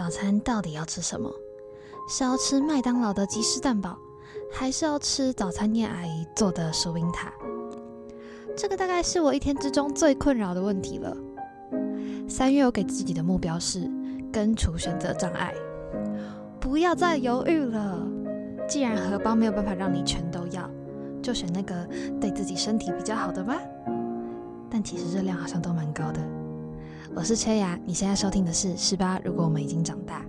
早餐到底要吃什么？是要吃麦当劳的鸡翅蛋堡，还是要吃早餐店阿姨做的薯饼塔？这个大概是我一天之中最困扰的问题了。三月我给自己的目标是根除选择障碍，不要再犹豫了。既然荷包没有办法让你全都要，就选那个对自己身体比较好的吧。但其实热量好像都蛮高的。我是缺牙，你现在收听的是十八。如果我们已经长大，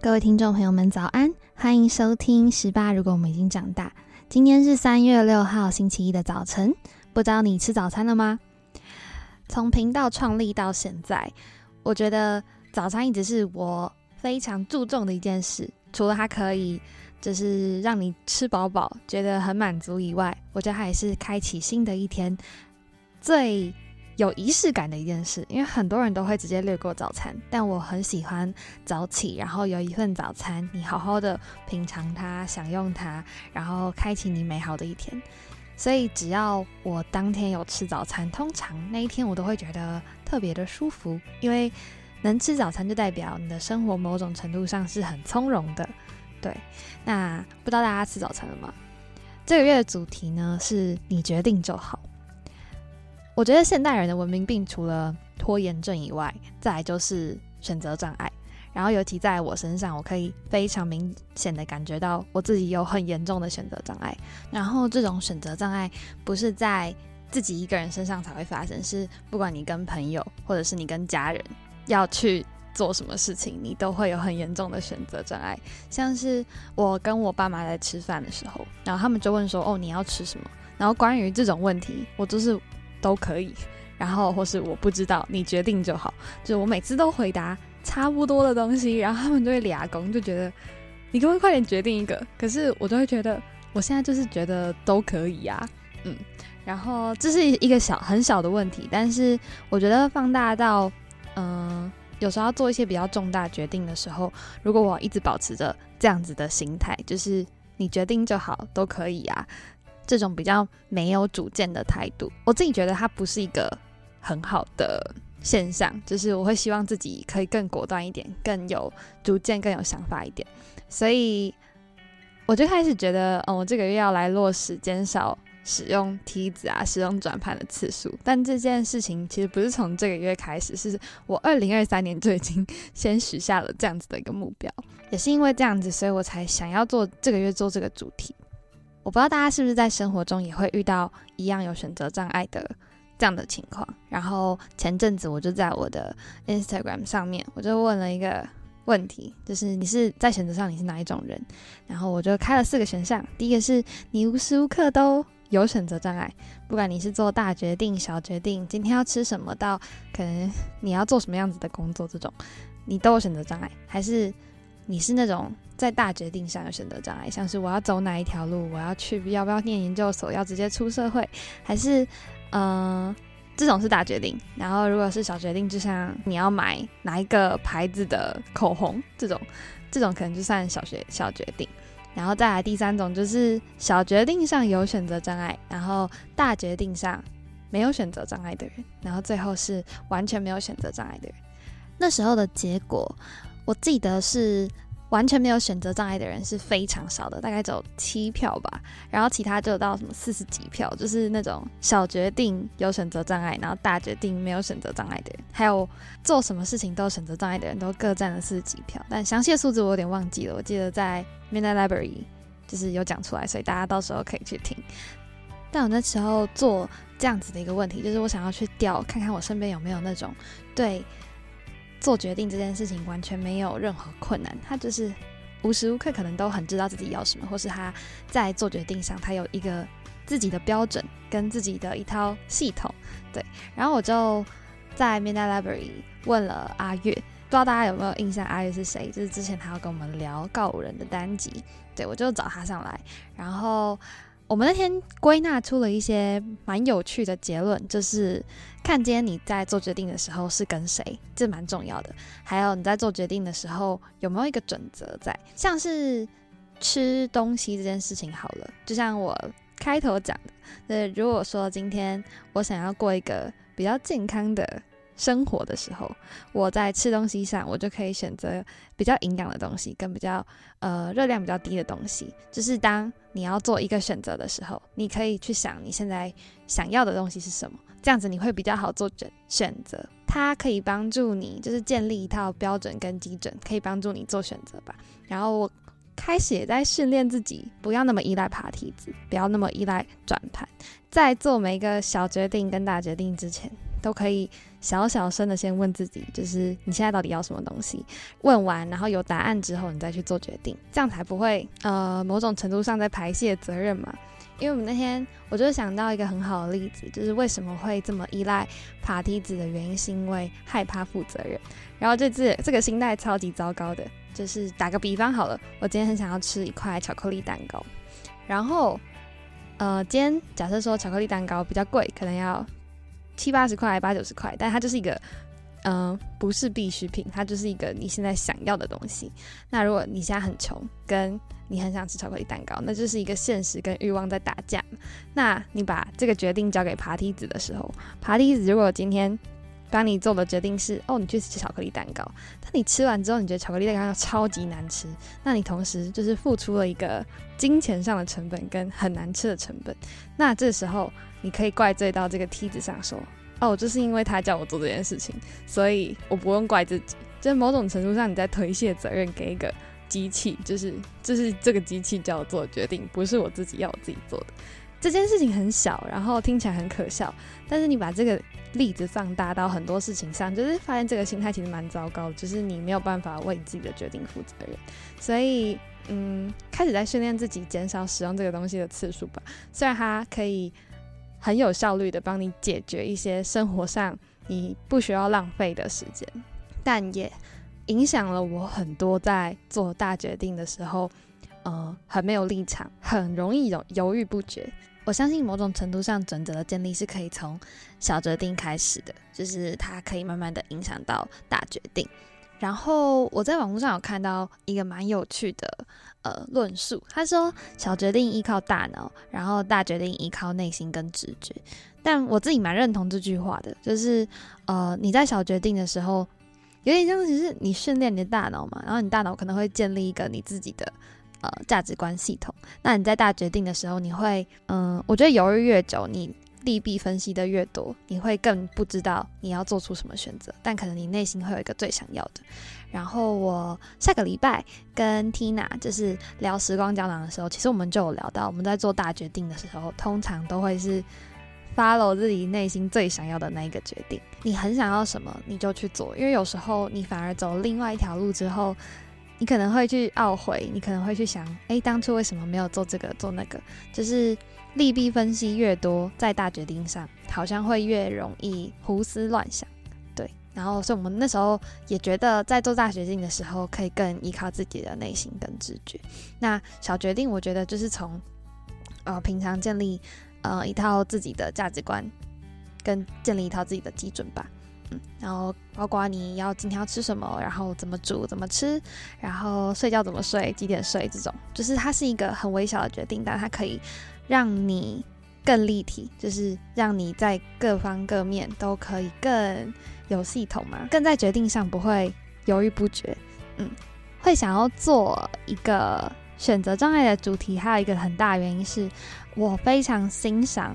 各位听众朋友们早安，欢迎收听十八。如果我们已经长大，今天是三月六号星期一的早晨，不知道你吃早餐了吗？从频道创立到现在，我觉得早餐一直是我非常注重的一件事，除了它可以。就是让你吃饱饱，觉得很满足以外，我觉得它也是开启新的一天最有仪式感的一件事。因为很多人都会直接略过早餐，但我很喜欢早起，然后有一份早餐，你好好的品尝它、享用它，然后开启你美好的一天。所以只要我当天有吃早餐，通常那一天我都会觉得特别的舒服，因为能吃早餐就代表你的生活某种程度上是很从容的。对，那不知道大家吃早餐了吗？这个月的主题呢是你决定就好。我觉得现代人的文明病除了拖延症以外，再来就是选择障碍。然后尤其在我身上，我可以非常明显的感觉到我自己有很严重的选择障碍。然后这种选择障碍不是在自己一个人身上才会发生，是不管你跟朋友或者是你跟家人要去。做什么事情，你都会有很严重的选择障碍。像是我跟我爸妈在吃饭的时候，然后他们就问说：“哦，你要吃什么？”然后关于这种问题，我就是都可以，然后或是我不知道，你决定就好。就是我每次都回答差不多的东西，然后他们就会俩公，就觉得你可不可以快点决定一个？可是我就会觉得，我现在就是觉得都可以呀，嗯。然后这是一个小很小的问题，但是我觉得放大到嗯。有时候要做一些比较重大决定的时候，如果我一直保持着这样子的心态，就是你决定就好，都可以啊，这种比较没有主见的态度，我自己觉得它不是一个很好的现象。就是我会希望自己可以更果断一点，更有主见，更有想法一点。所以我就开始觉得，哦，我这个月要来落实减少。使用梯子啊，使用转盘的次数，但这件事情其实不是从这个月开始，是我二零二三年就已经先许下了这样子的一个目标，也是因为这样子，所以我才想要做这个月做这个主题。我不知道大家是不是在生活中也会遇到一样有选择障碍的这样的情况。然后前阵子我就在我的 Instagram 上面，我就问了一个问题，就是你是在选择上你是哪一种人？然后我就开了四个选项，第一个是你无时无刻都。有选择障碍，不管你是做大决定、小决定，今天要吃什么，到可能你要做什么样子的工作，这种你都有选择障碍。还是你是那种在大决定上有选择障碍，像是我要走哪一条路，我要去要不要念研究所，要直接出社会，还是嗯，这种是大决定。然后如果是小决定，就像你要买哪一个牌子的口红，这种这种可能就算小学小决定。然后再来第三种，就是小决定上有选择障碍，然后大决定上没有选择障碍的人，然后最后是完全没有选择障碍的人。那时候的结果，我记得是。完全没有选择障碍的人是非常少的，大概只有七票吧。然后其他就到什么四十几票，就是那种小决定有选择障碍，然后大决定没有选择障碍的人，还有做什么事情都有选择障碍的人，都各占了四十几票。但详细的数字我有点忘记了，我记得在 Midnight Library 就是有讲出来，所以大家到时候可以去听。但我那时候做这样子的一个问题，就是我想要去调看看我身边有没有那种对。做决定这件事情完全没有任何困难，他就是无时无刻可能都很知道自己要什么，或是他在做决定上他有一个自己的标准跟自己的一套系统。对，然后我就在 Midnight Library 问了阿月，不知道大家有没有印象，阿月是谁？就是之前他要跟我们聊告五人的单集，对我就找他上来，然后。我们那天归纳出了一些蛮有趣的结论，就是看今天你在做决定的时候是跟谁，这蛮重要的。还有你在做决定的时候有没有一个准则在，像是吃东西这件事情好了，就像我开头讲的，呃，如果说今天我想要过一个比较健康的生活的时候，我在吃东西上，我就可以选择比较营养的东西，跟比较呃热量比较低的东西。就是当你要做一个选择的时候，你可以去想你现在想要的东西是什么，这样子你会比较好做选选择。它可以帮助你，就是建立一套标准跟基准，可以帮助你做选择吧。然后我开始也在训练自己，不要那么依赖爬梯子，不要那么依赖转盘，在做每一个小决定跟大决定之前。都可以小小声的先问自己，就是你现在到底要什么东西？问完，然后有答案之后，你再去做决定，这样才不会呃某种程度上在排泄责任嘛。因为我们那天我就想到一个很好的例子，就是为什么会这么依赖爬梯子的原因，是因为害怕负责任。然后这次这个心态超级糟糕的，就是打个比方好了，我今天很想要吃一块巧克力蛋糕，然后呃今天假设说巧克力蛋糕比较贵，可能要。七八十块，还八九十块，但它就是一个，嗯，不是必需品，它就是一个你现在想要的东西。那如果你现在很穷，跟你很想吃巧克力蛋糕，那就是一个现实跟欲望在打架。那你把这个决定交给爬梯子的时候，爬梯子如果今天帮你做的决定是，哦，你去吃巧克力蛋糕，但你吃完之后，你觉得巧克力蛋糕超级难吃，那你同时就是付出了一个金钱上的成本跟很难吃的成本。那这时候。你可以怪罪到这个梯子上，说：“哦，就是因为他叫我做这件事情，所以我不用怪自己。”就某种程度上，你在推卸责任给一个机器，就是就是这个机器叫我做决定，不是我自己要我自己做的。这件事情很小，然后听起来很可笑，但是你把这个例子放大到很多事情上，就是发现这个心态其实蛮糟糕，就是你没有办法为你自己的决定负责任。所以，嗯，开始在训练自己减少使用这个东西的次数吧。虽然它可以。很有效率的帮你解决一些生活上你不需要浪费的时间，但也影响了我很多在做大决定的时候，呃，很没有立场，很容易犹犹豫不决。我相信某种程度上，准则的建立是可以从小决定开始的，就是它可以慢慢的影响到大决定。然后我在网络上有看到一个蛮有趣的。呃，论述他说小决定依靠大脑，然后大决定依靠内心跟直觉。但我自己蛮认同这句话的，就是呃，你在小决定的时候，有点像其实你训练你的大脑嘛，然后你大脑可能会建立一个你自己的呃价值观系统。那你在大决定的时候，你会嗯，我觉得犹豫越久，你利弊分析的越多，你会更不知道你要做出什么选择。但可能你内心会有一个最想要的。然后我下个礼拜跟 Tina 就是聊时光胶囊的时候，其实我们就有聊到，我们在做大决定的时候，通常都会是 follow 自己内心最想要的那一个决定。你很想要什么，你就去做。因为有时候你反而走另外一条路之后，你可能会去懊悔，你可能会去想，哎，当初为什么没有做这个做那个？就是利弊分析越多，在大决定上，好像会越容易胡思乱想。对然后，所以我们那时候也觉得，在做大决定的时候，可以更依靠自己的内心跟直觉。那小决定，我觉得就是从呃平常建立呃一套自己的价值观，跟建立一套自己的基准吧。嗯，然后包括你要今天要吃什么，然后怎么煮怎么吃，然后睡觉怎么睡，几点睡，这种就是它是一个很微小的决定，但它可以让你更立体，就是让你在各方各面都可以更。有系统嘛？更在决定上不会犹豫不决，嗯，会想要做一个选择障碍的主题。还有一个很大原因是我非常欣赏，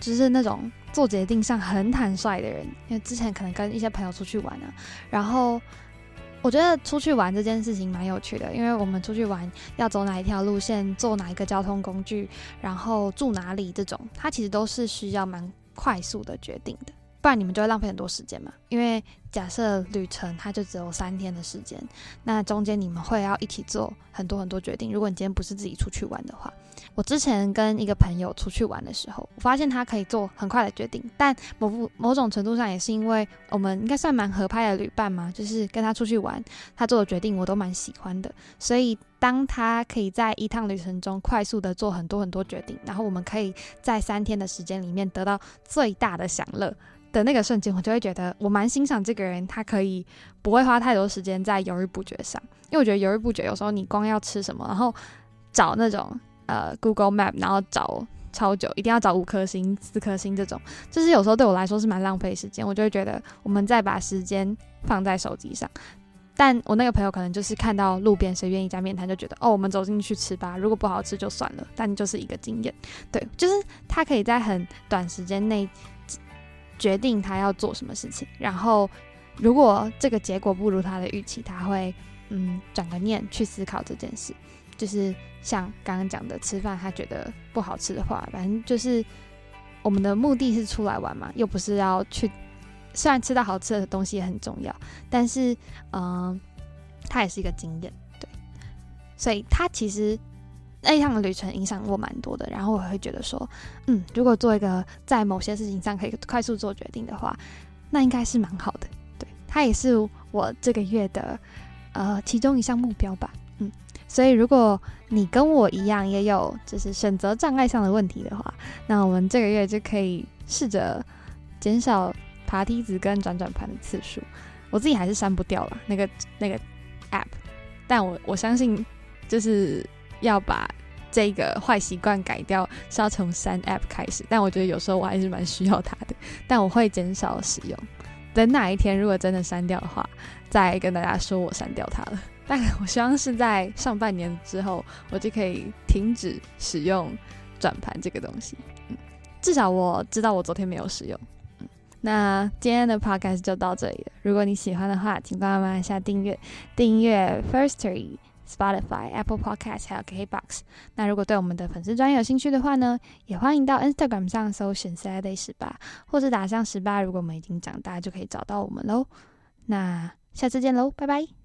就是那种做决定上很坦率的人。因为之前可能跟一些朋友出去玩啊，然后我觉得出去玩这件事情蛮有趣的，因为我们出去玩要走哪一条路线，坐哪一个交通工具，然后住哪里，这种它其实都是需要蛮快速的决定的。不然你们就会浪费很多时间嘛。因为假设旅程它就只有三天的时间，那中间你们会要一起做很多很多决定。如果你今天不是自己出去玩的话，我之前跟一个朋友出去玩的时候，我发现他可以做很快的决定，但某某种程度上也是因为我们应该算蛮合拍的旅伴嘛，就是跟他出去玩，他做的决定我都蛮喜欢的。所以当他可以在一趟旅程中快速的做很多很多决定，然后我们可以在三天的时间里面得到最大的享乐。的那个瞬间，我就会觉得我蛮欣赏这个人，他可以不会花太多时间在犹豫不决上，因为我觉得犹豫不决有时候你光要吃什么，然后找那种呃 Google Map，然后找超久，一定要找五颗星、四颗星这种，就是有时候对我来说是蛮浪费时间。我就会觉得，我们再把时间放在手机上。但我那个朋友可能就是看到路边谁愿意加面摊，就觉得哦，我们走进去吃吧。如果不好吃就算了，但就是一个经验。对，就是他可以在很短时间内决定他要做什么事情，然后如果这个结果不如他的预期，他会嗯转个念去思考这件事。就是像刚刚讲的，吃饭他觉得不好吃的话，反正就是我们的目的是出来玩嘛，又不是要去。虽然吃到好吃的东西也很重要，但是，嗯，它也是一个经验，对。所以他其实那一趟旅程影响我蛮多的。然后我会觉得说，嗯，如果做一个在某些事情上可以快速做决定的话，那应该是蛮好的。对，它也是我这个月的呃其中一项目标吧。嗯，所以如果你跟我一样也有就是选择障碍上的问题的话，那我们这个月就可以试着减少。爬梯子跟转转盘的次数，我自己还是删不掉了那个那个 app，但我我相信就是要把这个坏习惯改掉，是要从删 app 开始。但我觉得有时候我还是蛮需要它的，但我会减少使用。等哪一天如果真的删掉的话，再跟大家说我删掉它了。但我希望是在上半年之后，我就可以停止使用转盘这个东西。嗯，至少我知道我昨天没有使用。那今天的 podcast 就到这里了。如果你喜欢的话，请帮忙按下订阅，订阅 Firstory、Spotify、Apple Podcast 还有 KBox。那如果对我们的粉丝专有兴趣的话呢，也欢迎到 Instagram 上搜寻 Saturday 十八，或者打上十八。如果我们已经长大，就可以找到我们喽。那下次见喽，拜拜。